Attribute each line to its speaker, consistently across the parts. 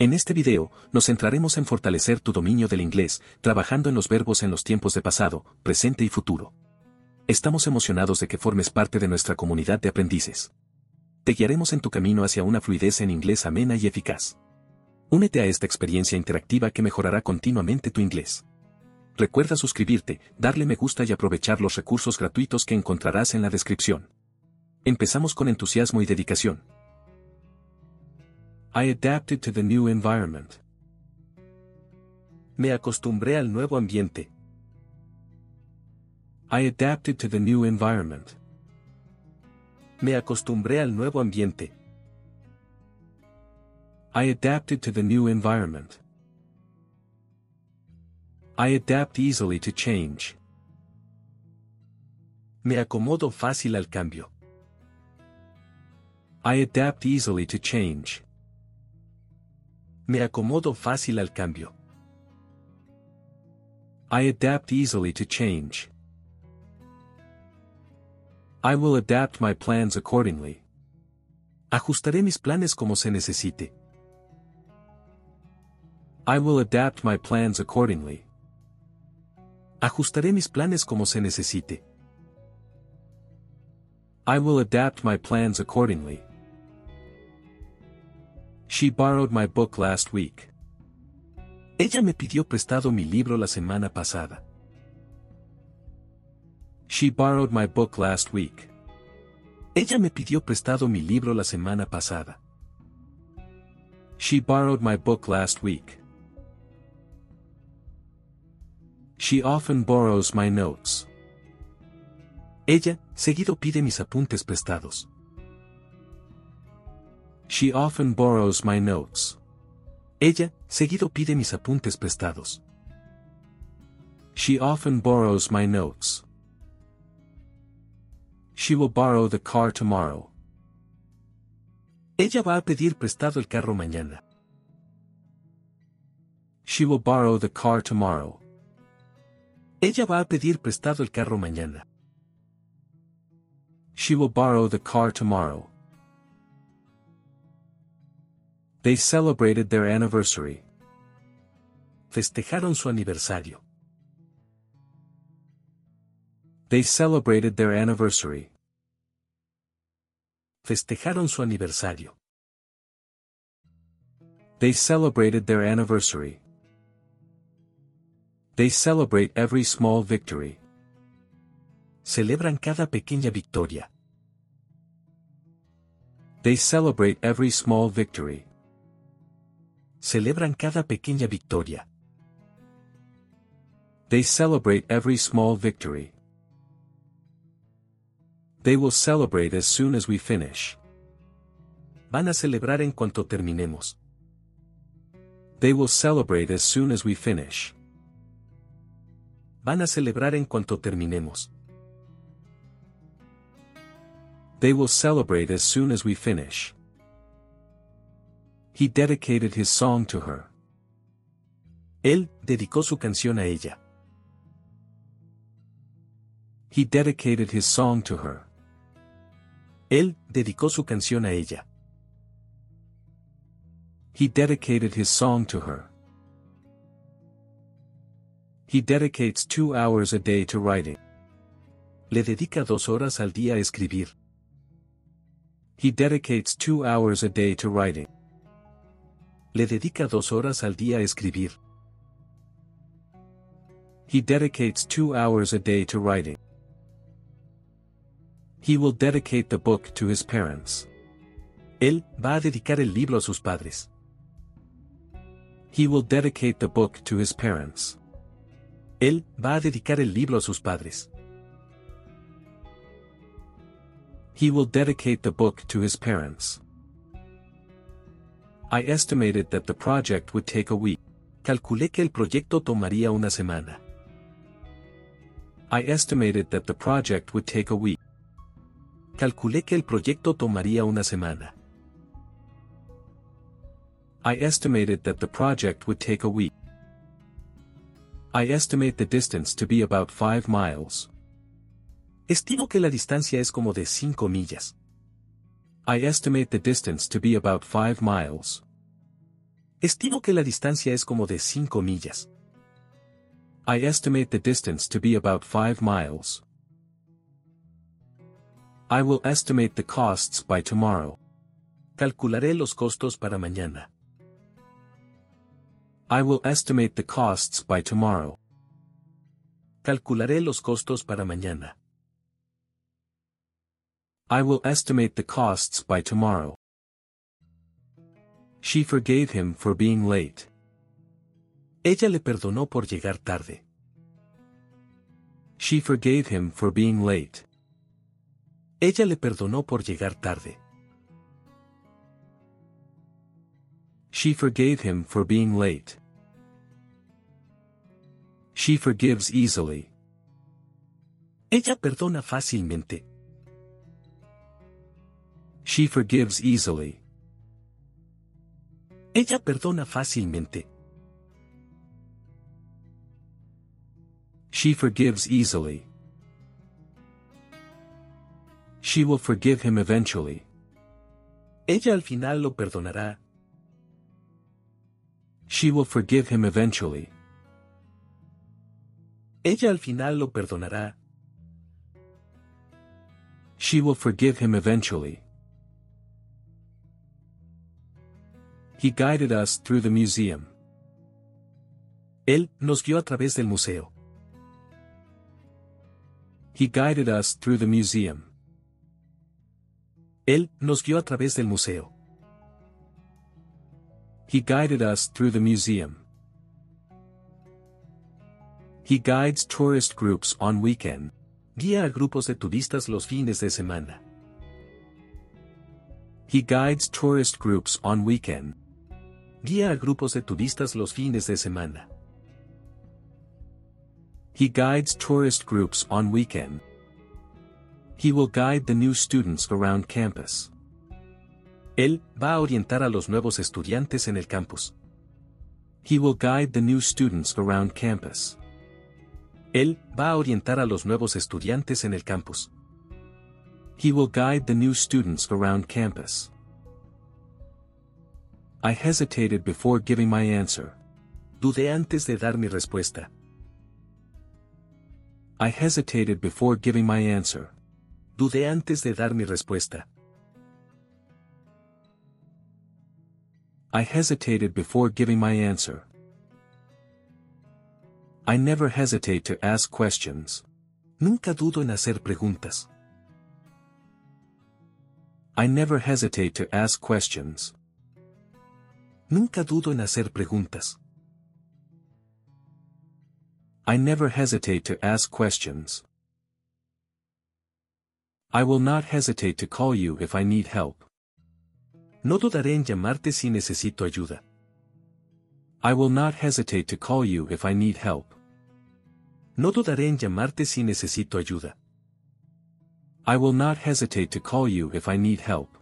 Speaker 1: En este video, nos centraremos en fortalecer tu dominio del inglés, trabajando en los verbos en los tiempos de pasado, presente y futuro. Estamos emocionados de que formes parte de nuestra comunidad de aprendices. Te guiaremos en tu camino hacia una fluidez en inglés amena y eficaz. Únete a esta experiencia interactiva que mejorará continuamente tu inglés. Recuerda suscribirte, darle me gusta y aprovechar los recursos gratuitos que encontrarás en la descripción. Empezamos con entusiasmo y dedicación. I adapted to the new environment. Me acostumbré al nuevo ambiente. I adapted to the new environment. Me acostumbré al nuevo ambiente. I adapted to the new environment. I adapt easily to change. Me acomodo fácil al cambio. I adapt easily to change. Me acomodo fácil al cambio. I adapt easily to change. I will adapt my plans accordingly. Ajustaré mis planes como se necesite. I will adapt my plans accordingly. Ajustaré mis planes como se necesite. I will adapt my plans accordingly. She borrowed my book last week. Ella me pidió prestado mi libro la semana pasada. She borrowed my book last week. Ella me pidió prestado mi libro la semana pasada. She borrowed my book last week. She often borrows my notes. Ella, seguido pide mis apuntes prestados. She often borrows my notes. Ella, seguido pide mis apuntes prestados. She often borrows my notes. She will borrow the car tomorrow. Ella va a pedir prestado el carro mañana. She will borrow the car tomorrow. Ella va a pedir prestado el carro mañana. She will borrow the car tomorrow. They celebrated their anniversary. Festejaron su aniversario. They celebrated their anniversary. Festejaron su aniversario. They celebrated their anniversary. They celebrate every small victory. Celebran cada pequeña victoria. They celebrate every small victory. Celebran cada pequeña victoria. They celebrate every small victory. They will celebrate as soon as we finish. Van a celebrar en cuanto terminemos. They will celebrate as soon as we finish. Van a celebrar en cuanto terminemos. They will celebrate as soon as we finish. He dedicated his song to her. Él dedicó su canción a ella. He dedicated his song to her. Él dedicó su canción a ella. He dedicated his song to her. He dedicates two hours a day to writing. Le dedica dos horas al día a escribir. He dedicates two hours a day to writing. Le dedica dos horas al día a escribir. He dedicates two hours a day to writing. He will dedicate the book to his parents. Él va a dedicar el libro a sus padres. He will dedicate the book to his parents. Él va a dedicar el libro a sus padres. He will dedicate the book to his parents. I estimated that the project would take a week. Calculé que el proyecto tomaría una semana. I estimated that the project would take a week. Calculé que el proyecto tomaría una semana. I estimated that the project would take a week. I estimate the distance to be about 5 miles. Estimo que la distancia es como de 5 millas. I estimate the distance to be about 5 miles. Estimo que la distancia es como de 5 millas. I estimate the distance to be about 5 miles. I will estimate the costs by tomorrow. Calcularé los costos para mañana. I will estimate the costs by tomorrow. Calcularé los costos para mañana. I will estimate the costs by tomorrow. She forgave him for being late. Ella le perdonó por llegar tarde. She forgave him for being late. Ella le perdonó por llegar tarde. She forgave him for being late. She forgives easily. Ella perdona fácilmente. She forgives easily. Ella perdona fácilmente. She forgives easily. She will forgive him eventually. Ella al final lo perdonará. She will forgive him eventually. Ella al final lo perdonará. She will forgive him eventually. He guided us through the museum. Él nos guió a través del museo. He guided us through the museum. Él nos guió a través del museo. He guided us through the museum. He guides tourist groups on weekend. Guía a grupos de turistas los fines de semana. He guides tourist groups on weekend. Guía a grupos de turistas los fines de semana. He guides tourist groups on weekend. He will guide the new students around campus. Él va a orientar a los nuevos estudiantes en el campus. He will guide the new students around campus. Él va a orientar a los nuevos estudiantes en el campus. He will guide the new students around campus. I hesitated before giving my answer. Dudé antes de dar mi respuesta. I hesitated before giving my answer. Dudé antes de dar mi respuesta. I hesitated before giving my answer. I never hesitate to ask questions. Nunca dudo en hacer preguntas. I never hesitate to ask questions. Nunca dudo en hacer preguntas. I never hesitate to ask questions. I will not hesitate to call you if I need help. No dudaré en llamarte si necesito ayuda. I will not hesitate to call you if I need help. No dudaré en llamarte si necesito ayuda. I will not hesitate to call you if I need help.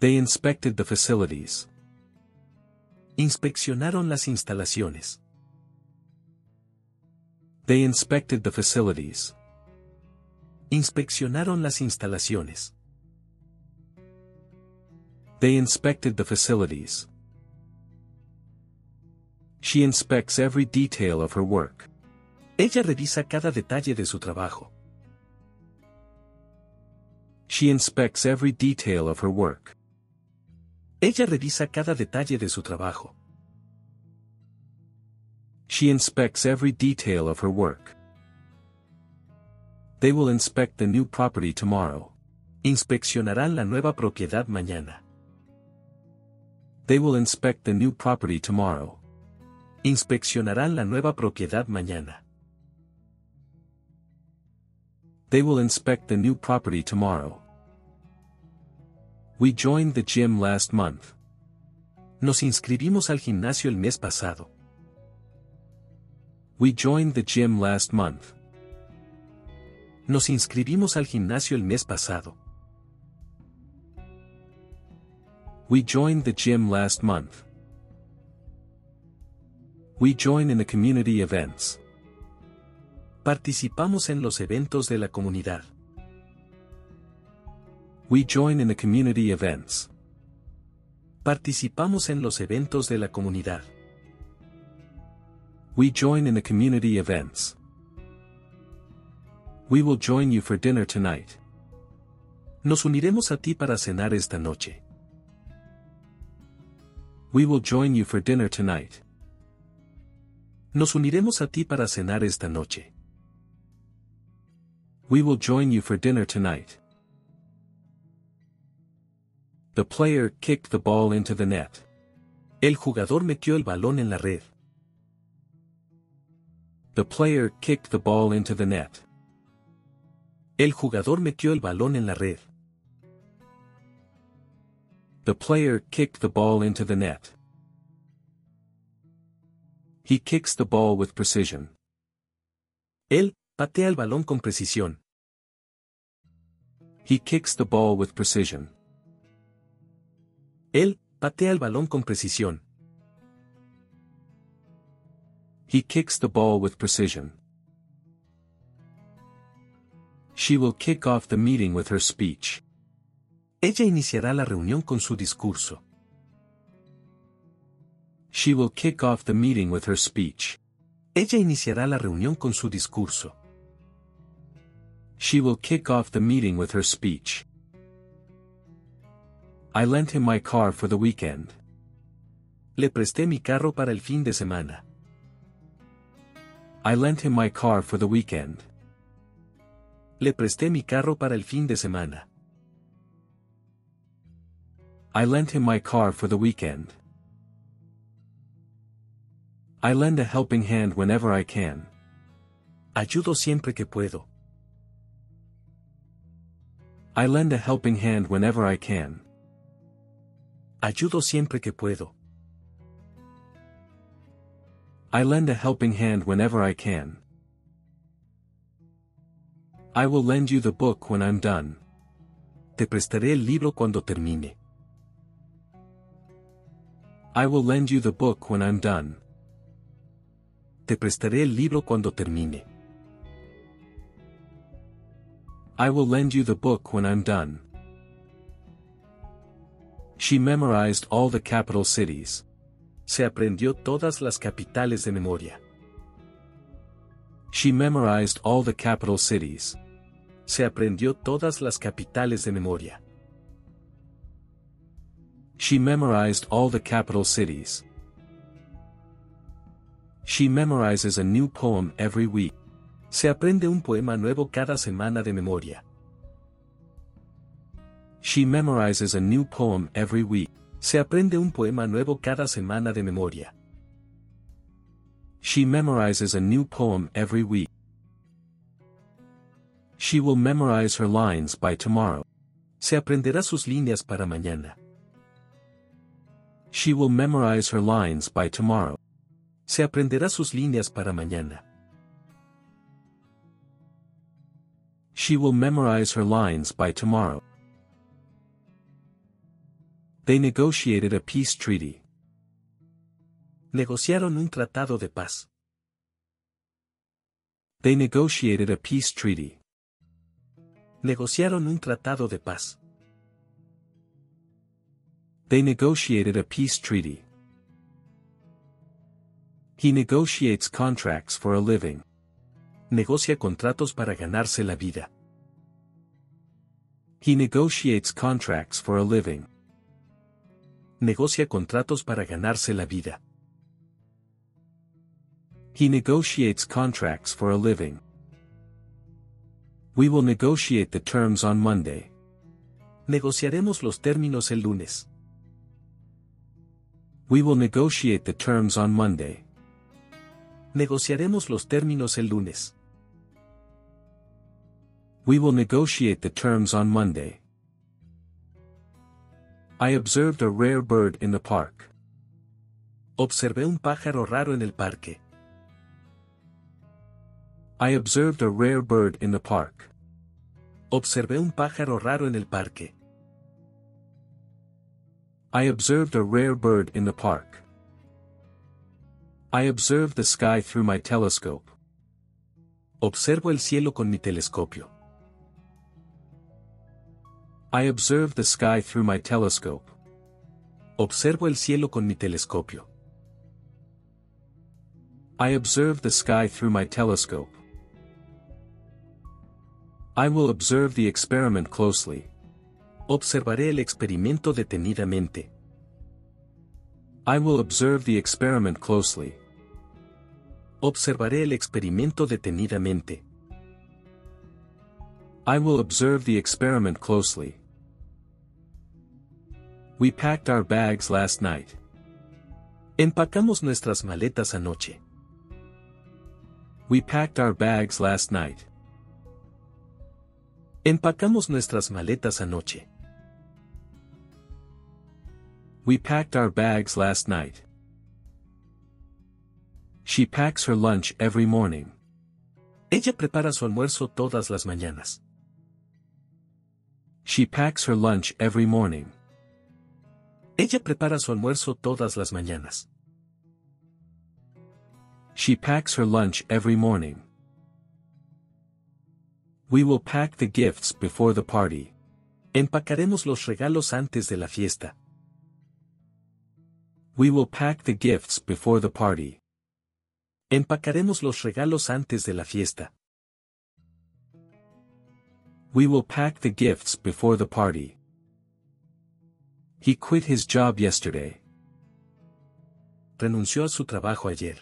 Speaker 1: They inspected the facilities. Inspeccionaron las instalaciones. They inspected the facilities. Inspeccionaron las instalaciones. They inspected the facilities. She inspects every detail of her work. Ella revisa cada detalle de su trabajo. She inspects every detail of her work. Ella revisa cada detalle de su trabajo. She inspects every detail of her work. They will inspect the new property tomorrow. Inspeccionarán la nueva propiedad mañana. They will inspect the new property tomorrow. Inspeccionarán la nueva propiedad mañana. They will inspect the new property tomorrow. We joined the gym last month. Nos inscribimos al gimnasio el mes pasado. We joined the gym last month. Nos inscribimos al gimnasio el mes pasado. We joined the gym last month. We join in the community events. Participamos en los eventos de la comunidad. We join in the community events.
Speaker 2: Participamos en los eventos de la comunidad.
Speaker 1: We join in the community events. We will join you for dinner tonight.
Speaker 2: Nos uniremos a ti para cenar esta noche.
Speaker 1: We will join you for dinner tonight.
Speaker 2: Nos uniremos a ti para cenar esta noche.
Speaker 1: We will join you for dinner tonight. The player kicked the ball into the net.
Speaker 2: El jugador metió el balón en la red.
Speaker 1: The player kicked the ball into the net.
Speaker 2: El jugador metió el balón en la red.
Speaker 1: The player kicked the ball into the net. He kicks the ball with precision.
Speaker 2: Él patea el balón con precisión.
Speaker 1: He kicks the ball with precision.
Speaker 2: Él patea el balón con precisión.
Speaker 1: He kicks the ball with precision. She will kick off the meeting with her speech.
Speaker 2: Ella iniciará la reunión con su discurso.
Speaker 1: She will kick off the meeting with her speech.
Speaker 2: Ella iniciará la reunión con su discurso.
Speaker 1: She will kick off the meeting with her speech. I lent him my car for the weekend.
Speaker 2: Le presté mi carro para el fin de semana.
Speaker 1: I lent him my car for the weekend.
Speaker 2: Le presté mi carro para el fin de semana.
Speaker 1: I lent him my car for the weekend. I lend a helping hand whenever I can.
Speaker 2: Ayudo siempre que puedo.
Speaker 1: I lend a helping hand whenever I can.
Speaker 2: Ayudo siempre que puedo.
Speaker 1: I lend a helping hand whenever I can. I will lend you the book when I'm done.
Speaker 2: Te prestaré el libro cuando termine.
Speaker 1: I will lend you the book when I'm done.
Speaker 2: Te prestaré el libro cuando termine.
Speaker 1: I will lend you the book when I'm done. She memorized all the capital cities.
Speaker 2: Se aprendió todas las capitales de memoria.
Speaker 1: She memorized all the capital cities.
Speaker 2: Se aprendió todas las capitales de memoria.
Speaker 1: She memorized all the capital cities. She memorizes a new poem every week.
Speaker 2: Se aprende un poema nuevo cada semana de memoria.
Speaker 1: She memorizes a new poem every week.
Speaker 2: Se aprende un poema nuevo cada semana de memoria.
Speaker 1: She memorizes a new poem every week. She will memorize her lines by tomorrow.
Speaker 2: Se aprenderá sus líneas para mañana.
Speaker 1: She will memorize her lines by tomorrow.
Speaker 2: Se aprenderá sus líneas para mañana.
Speaker 1: She will memorize her lines by tomorrow. They negotiated a peace treaty.
Speaker 2: Negociaron un tratado de paz.
Speaker 1: They negotiated a peace treaty.
Speaker 2: Negociaron un tratado de paz.
Speaker 1: They negotiated a peace treaty. He negotiates contracts for a living.
Speaker 2: Negocia contratos para ganarse la vida.
Speaker 1: He negotiates contracts for a living.
Speaker 2: Negocia contratos para ganarse la vida.
Speaker 1: He negotiates contracts for a living. We will negotiate the terms on Monday.
Speaker 2: Negociaremos los términos el lunes.
Speaker 1: We will negotiate the terms on Monday.
Speaker 2: Negociaremos los términos el lunes.
Speaker 1: We will negotiate the terms on Monday. I observed a rare bird in the park.
Speaker 2: Observé un pájaro raro en el parque.
Speaker 1: I observed a rare bird in the park.
Speaker 2: Observé un pájaro raro en el parque.
Speaker 1: I observed a rare bird in the park. I observed the sky through my telescope.
Speaker 2: Observo el cielo con mi telescopio.
Speaker 1: I observe the sky through my telescope.
Speaker 2: Observo el cielo con mi telescopio.
Speaker 1: I observe the sky through my telescope. I will observe the experiment closely.
Speaker 2: Observaré el experimento detenidamente.
Speaker 1: I will observe the experiment closely.
Speaker 2: Observaré el experimento detenidamente.
Speaker 1: I will observe the experiment closely. We packed our bags last night.
Speaker 2: Empacamos nuestras maletas anoche.
Speaker 1: We packed our bags last night.
Speaker 2: Empacamos nuestras maletas anoche.
Speaker 1: We packed our bags last night. She packs her lunch every morning.
Speaker 2: Ella prepara su almuerzo todas las mañanas.
Speaker 1: She packs her lunch every morning.
Speaker 2: Ella prepara su almuerzo todas las mañanas.
Speaker 1: She packs her lunch every morning. We will pack the gifts before the party.
Speaker 2: Empacaremos los regalos antes de la fiesta.
Speaker 1: We will pack the gifts before the party.
Speaker 2: Empacaremos los regalos antes de la fiesta.
Speaker 1: We will pack the gifts before the party. He quit his job yesterday.
Speaker 2: Renunció a su trabajo ayer.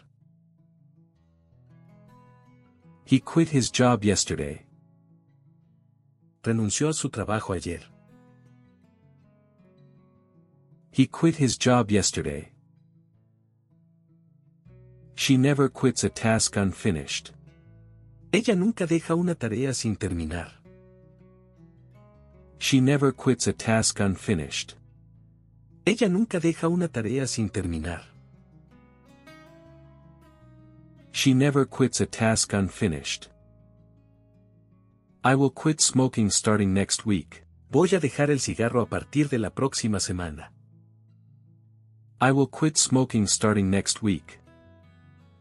Speaker 1: He quit his job yesterday.
Speaker 2: Renunció a su trabajo ayer.
Speaker 1: He quit his job yesterday. She never quits a task unfinished.
Speaker 2: Ella nunca deja una tarea sin terminar.
Speaker 1: She never quits a task unfinished.
Speaker 2: Ella nunca deja una tarea sin terminar.
Speaker 1: She never quits a task unfinished. I will quit smoking starting next week.
Speaker 2: Voy a dejar el cigarro a partir de la próxima semana.
Speaker 1: I will quit smoking starting next week.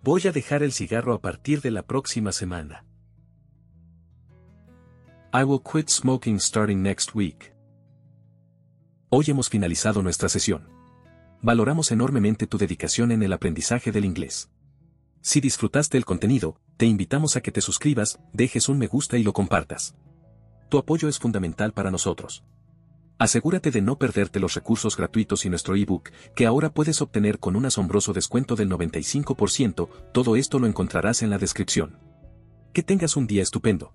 Speaker 2: Voy a dejar el cigarro a partir de la próxima semana.
Speaker 1: I will quit smoking starting next week. Hoy hemos finalizado nuestra sesión. Valoramos enormemente tu dedicación en el aprendizaje del inglés. Si disfrutaste el contenido, te invitamos a que te suscribas, dejes un me gusta y lo compartas. Tu apoyo es fundamental para nosotros. Asegúrate de no perderte los recursos gratuitos y nuestro ebook, que ahora puedes obtener con un asombroso descuento del 95%, todo esto lo encontrarás en la descripción. Que tengas un día estupendo.